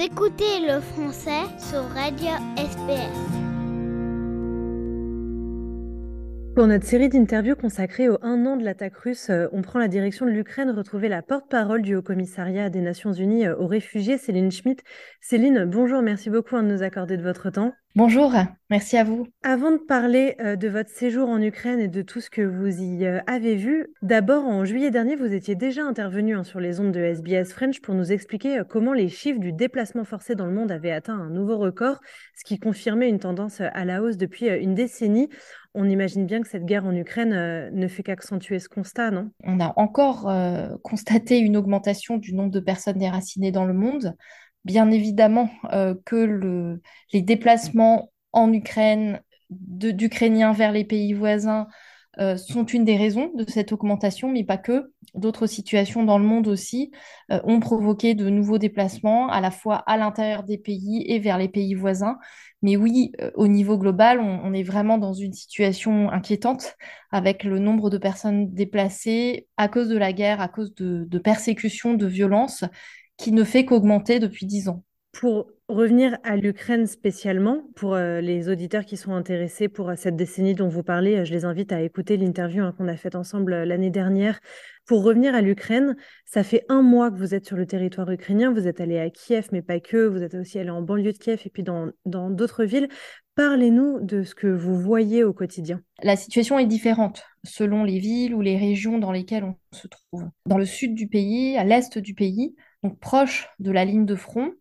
Écoutez le français sur Radio SPS. Pour notre série d'interviews consacrée au un an de l'attaque russe, euh, on prend la direction de l'Ukraine, retrouver la porte-parole du Haut-Commissariat des Nations Unies euh, aux réfugiés, Céline Schmitt. Céline, bonjour, merci beaucoup de nous accorder de votre temps. Bonjour, merci à vous. Avant de parler euh, de votre séjour en Ukraine et de tout ce que vous y avez vu, d'abord en juillet dernier, vous étiez déjà intervenu hein, sur les ondes de SBS French pour nous expliquer comment les chiffres du déplacement forcé dans le monde avaient atteint un nouveau record, ce qui confirmait une tendance à la hausse depuis une décennie on imagine bien que cette guerre en Ukraine euh, ne fait qu'accentuer ce constat, non? On a encore euh, constaté une augmentation du nombre de personnes déracinées dans le monde. Bien évidemment euh, que les déplacements en Ukraine, d'Ukrainiens vers les pays voisins, euh, sont une des raisons de cette augmentation, mais pas que. D'autres situations dans le monde aussi euh, ont provoqué de nouveaux déplacements, à la fois à l'intérieur des pays et vers les pays voisins. Mais oui, au niveau global, on, est vraiment dans une situation inquiétante avec le nombre de personnes déplacées à cause de la guerre, à cause de persécutions, de violences, qui ne fait qu'augmenter depuis dix ans. Pour revenir à l'Ukraine spécialement, pour euh, les auditeurs qui sont intéressés pour euh, cette décennie dont vous parlez, euh, je les invite à écouter l'interview hein, qu'on a faite ensemble l'année dernière. Pour revenir à l'Ukraine, ça fait un mois que vous êtes sur le territoire ukrainien, vous êtes allé à Kiev, mais pas que, vous êtes aussi allé en banlieue de Kiev et puis dans d'autres villes. Parlez-nous de ce que vous voyez au quotidien. La situation est différente selon les villes ou les régions dans lesquelles on se trouve. Dans le sud du pays, à l'est du pays, donc proche de la ligne de front,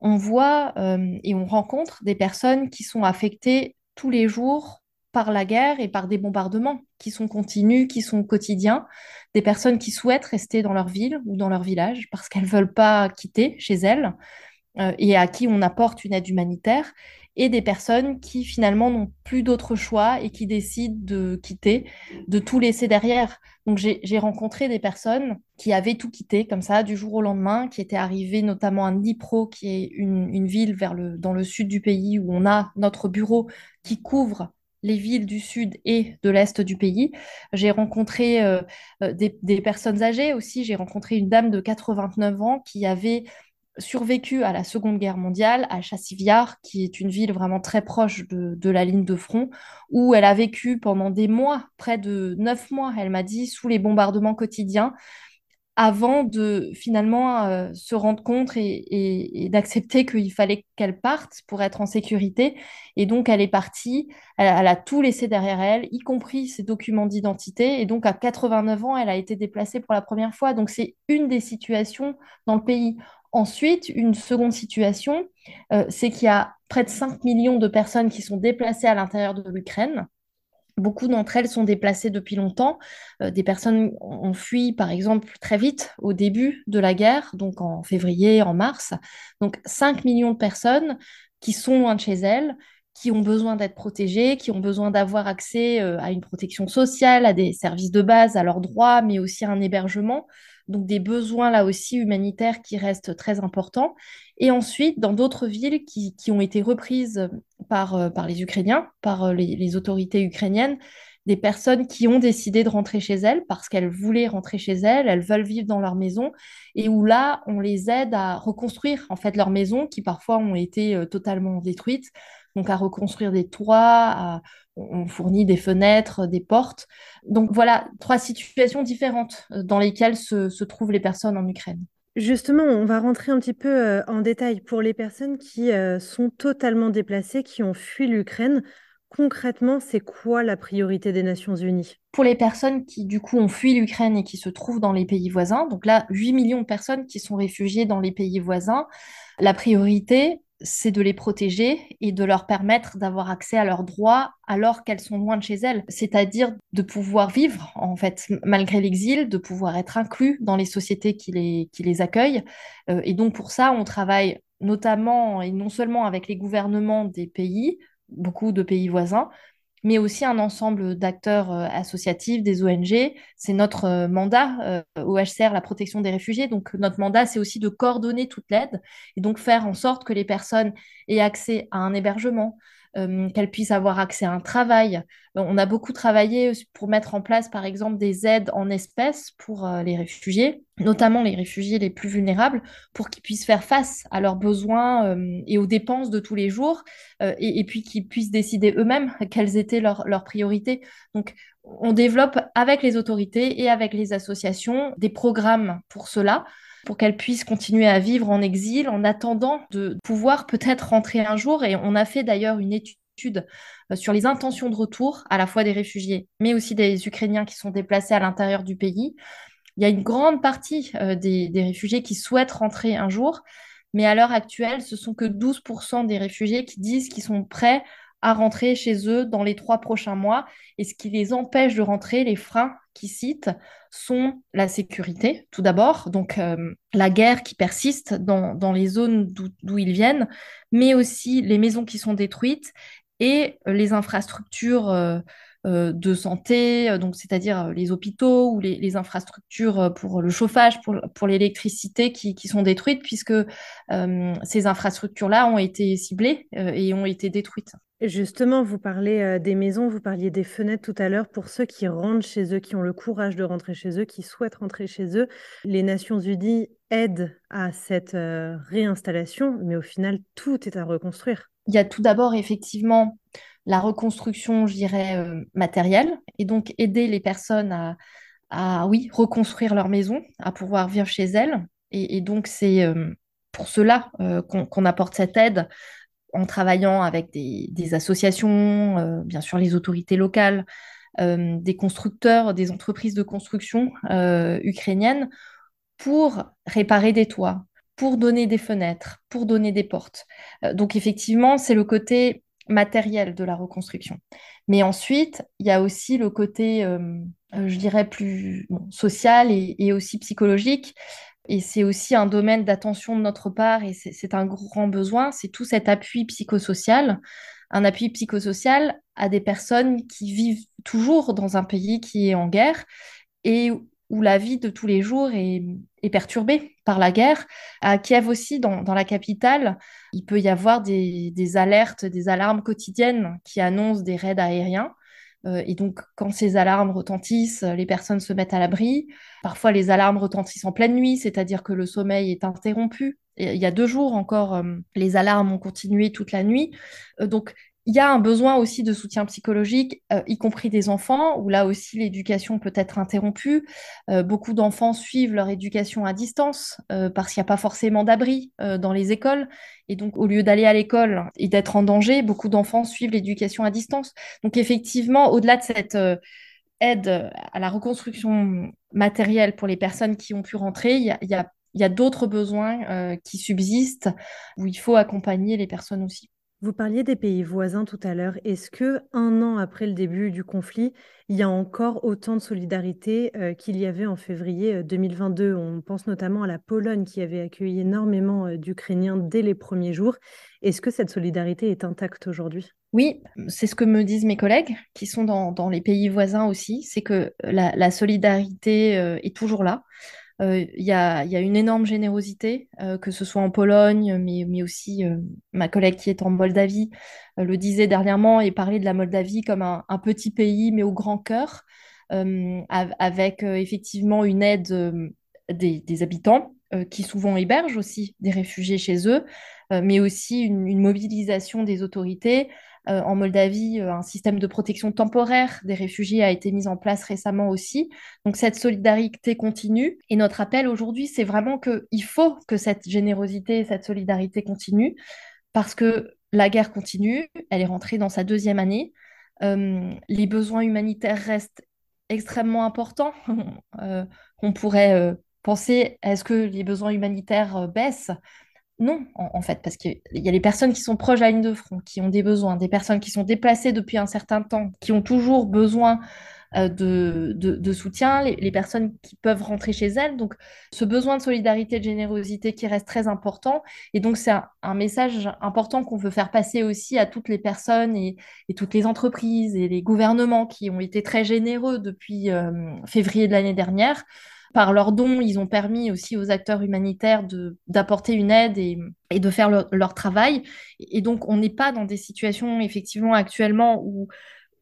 on voit euh, et on rencontre des personnes qui sont affectées tous les jours par la guerre et par des bombardements qui sont continus, qui sont quotidiens, des personnes qui souhaitent rester dans leur ville ou dans leur village parce qu'elles ne veulent pas quitter chez elles euh, et à qui on apporte une aide humanitaire, et des personnes qui finalement n'ont plus d'autre choix et qui décident de quitter, de tout laisser derrière. Donc j'ai rencontré des personnes qui avaient tout quitté comme ça du jour au lendemain, qui étaient arrivées notamment à Dnipro, qui est une, ville vers le, dans le sud du pays où on a notre bureau qui couvre les villes du sud et de l'est du pays. J'ai rencontré euh, euh, des, des, personnes âgées aussi. J'ai rencontré une dame de 89 ans qui avait survécu à la Seconde Guerre mondiale à Chassiviar, qui est une ville vraiment très proche de, la ligne de front, où elle a vécu pendant des mois, près de neuf mois, elle m'a dit, sous les bombardements quotidiens, avant de finalement euh, se rendre compte et, d'accepter qu'il fallait qu'elle parte pour être en sécurité. Et donc, elle est partie, elle, a tout laissé derrière elle, y compris ses documents d'identité. Et donc, à 89 ans, elle a été déplacée pour la première fois. Donc, c'est une des situations dans le pays. Ensuite, une seconde situation, euh, c'est qu'il y a près de 5 millions de personnes qui sont déplacées à l'intérieur de l'Ukraine. Beaucoup d'entre elles sont déplacées depuis longtemps. Euh, des personnes ont fui, par exemple, très vite au début de la guerre, donc en février, en mars. Donc 5 millions de personnes qui sont loin de chez elles, qui ont besoin d'être protégées, qui ont besoin d'avoir accès euh, à une protection sociale, à des services de base, à leurs droits, mais aussi à un hébergement donc des besoins là aussi humanitaires qui restent très importants. Et ensuite, dans d'autres villes qui, ont été reprises par, euh, par les Ukrainiens, par euh, les, autorités ukrainiennes, des personnes qui ont décidé de rentrer chez elles parce qu'elles voulaient rentrer chez elles, elles veulent vivre dans leur maison, et où là, on les aide à reconstruire en fait leur maison qui parfois ont été euh, totalement détruites donc à reconstruire des toits, on fournit des fenêtres, des portes. Donc voilà, trois situations différentes euh, dans lesquelles se, trouvent les personnes en Ukraine. Justement, on va rentrer un petit peu euh, en détail pour les personnes qui euh, sont totalement déplacées, qui ont fui l'Ukraine. Concrètement, c'est quoi la priorité des Nations Unies? Pour les personnes qui, du coup, ont fui l'Ukraine et qui se trouvent dans les pays voisins, donc là, 8 millions de personnes qui sont réfugiées dans les pays voisins, la priorité, c'est de les protéger et de leur permettre d'avoir accès à leurs droits alors qu'elles sont loin de chez elles, c'est-à-dire de pouvoir vivre en fait malgré l'exil, de pouvoir être inclus dans les sociétés qui les, qui les accueillent. Euh, et donc pour ça, on travaille notamment et non seulement avec les gouvernements des pays, beaucoup de pays voisins, mais aussi un ensemble d'acteurs euh, associatifs, des ONG. C'est notre euh, mandat au euh, HCR, la protection des réfugiés. Donc notre mandat, c'est aussi de coordonner toute l'aide et donc faire en sorte que les personnes aient accès à un hébergement, qu'elles puissent avoir accès à un travail. On a beaucoup travaillé pour mettre en place, par exemple, des aides en espèces pour les réfugiés, notamment les réfugiés les plus vulnérables, pour qu'ils puissent faire face à leurs besoins et aux dépenses de tous les jours, et, puis qu'ils puissent décider eux-mêmes quelles étaient leurs, leurs priorités. Donc, on développe avec les autorités et avec les associations des programmes pour cela pour qu'elles puissent continuer à vivre en exil en attendant de pouvoir peut-être rentrer un jour. Et on a fait d'ailleurs une étude euh, sur les intentions de retour, à la fois des réfugiés, mais aussi des Ukrainiens qui sont déplacés à l'intérieur du pays. Il y a une grande partie euh, des, réfugiés qui souhaitent rentrer un jour, mais à l'heure actuelle, ce sont que 12% des réfugiés qui disent qu'ils sont prêts à rentrer chez eux dans les trois prochains mois. Et ce qui les empêche de rentrer, les freins qu'ils citent, sont la sécurité, tout d'abord, donc euh, la guerre qui persiste dans, les zones d'où ils viennent, mais aussi les maisons qui sont détruites et les infrastructures. Euh, euh, de santé, donc c'est-à-dire les hôpitaux ou les, infrastructures pour le chauffage, pour, pour l'électricité qui, qui, sont détruites, puisque ces infrastructures-là ont été ciblées et ont été détruites. Justement, vous parlez euh, des maisons, vous parliez des fenêtres tout à l'heure. Pour ceux qui rentrent chez eux, qui ont le courage de rentrer chez eux, qui souhaitent rentrer chez eux, les Nations Unies aident à cette euh, réinstallation, mais au final, tout est à reconstruire. Il y a tout d'abord effectivement la reconstruction, je dirais, euh, matérielle, et donc aider les personnes à, oui, reconstruire leur maison, à pouvoir vivre chez elles. Et, donc, c'est pour cela qu'on apporte cette aide en travaillant avec des, associations, euh, bien sûr les autorités locales, euh, des constructeurs, des entreprises de construction euh, ukrainiennes, pour réparer des toits, pour donner des fenêtres, pour donner des portes. donc effectivement, c'est le côté matériel de la reconstruction. Mais ensuite, il y a aussi le côté, je dirais, plus social et, aussi psychologique. Et c'est aussi un domaine d'attention de notre part et c'est un grand besoin, c'est tout cet appui psychosocial, un appui psychosocial à des personnes qui vivent toujours dans un pays qui est en guerre et où la vie de tous les jours est, perturbée par la guerre. À Kiev aussi, dans, la capitale, il peut y avoir des, alertes, des alarmes quotidiennes qui annoncent des raids aériens. Euh, et donc, quand ces alarmes retentissent, les personnes se mettent à l'abri. Parfois, les alarmes retentissent en pleine nuit, c'est-à-dire que le sommeil est interrompu. il y a deux jours encore, euh, les alarmes ont continué toute la nuit. Euh, donc, il y a un besoin aussi de soutien psychologique, euh, y compris des enfants, où là aussi l'éducation peut être interrompue. Euh, beaucoup d'enfants suivent leur éducation à distance euh, parce qu'il n'y a pas forcément d'abri dans les écoles. Et donc, au lieu d'aller à l'école et d'être en danger, beaucoup d'enfants suivent l'éducation à distance. Donc, effectivement, au-delà de cette aide à la reconstruction matérielle pour les personnes qui ont pu rentrer, il y a, y a d'autres besoins qui subsistent où il faut accompagner les personnes aussi. Vous parliez des pays voisins tout à l'heure. Est-ce que un an après le début du conflit, il y a encore autant de solidarité euh, qu'il y avait en février 2022 euh, On pense notamment à la Pologne qui avait accueilli énormément euh, d'Ukrainiens dès les premiers jours. Est-ce que cette solidarité est intacte aujourd'hui? Oui, c'est ce que me disent mes collègues qui sont dans, les pays voisins aussi. C'est que la solidarité est toujours là. Euh, il y, a, une énorme générosité, euh, que ce soit en Pologne, mais, aussi euh, ma collègue qui est en Moldavie le disait dernièrement et parlait de la Moldavie comme un, petit pays, mais au grand cœur, avec effectivement une aide des, habitants qui souvent hébergent aussi des réfugiés chez eux, mais aussi une mobilisation des autorités euh, en Moldavie, euh, un système de protection temporaire des réfugiés a été mis en place récemment aussi. Donc cette solidarité continue. Et notre appel aujourd'hui, c'est vraiment qu'il faut que cette générosité, cette solidarité continue, parce que la guerre continue, elle est rentrée dans sa deuxième année. Euh, les besoins humanitaires restent extrêmement importants. on pourrait penser, est-ce que les besoins humanitaires baissent? Non, en, fait, parce qu'il y a les personnes qui sont proches de la ligne de front, qui ont des besoins, des personnes qui sont déplacées depuis un certain temps, qui ont toujours besoin euh, de, soutien, les, personnes qui peuvent rentrer chez elles. Donc, ce besoin de solidarité, de générosité qui reste très important. Et donc, c'est un, message important qu'on veut faire passer aussi à toutes les personnes et, toutes les entreprises et les gouvernements qui ont été très généreux depuis euh, février de l'année dernière. Par leurs dons, ils ont permis aussi aux acteurs humanitaires d'apporter une aide et, et de faire leur travail. Et donc, on n'est pas dans des situations, effectivement, actuellement où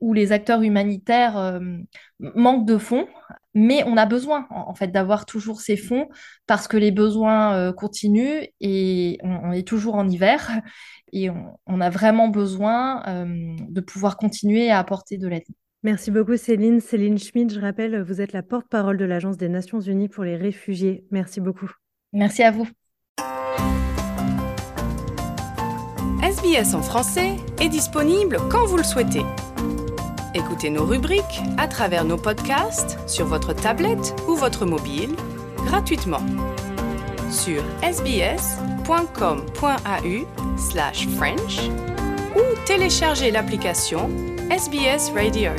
où les acteurs humanitaires euh, manquent de fonds, mais on a besoin en, fait d'avoir toujours ces fonds parce que les besoins euh, continuent et on, est toujours en hiver et on, a vraiment besoin euh, de pouvoir continuer à apporter de l'aide. Merci beaucoup Céline. Céline Schmidt, je rappelle, vous êtes la porte-parole de l'Agence des Nations Unies pour les réfugiés. Merci beaucoup. Merci à vous. SBS en français est disponible quand vous le souhaitez. Écoutez nos rubriques à travers nos podcasts sur votre tablette ou votre mobile gratuitement sur sbs.com.au/french ou téléchargez l'application SBS Radio.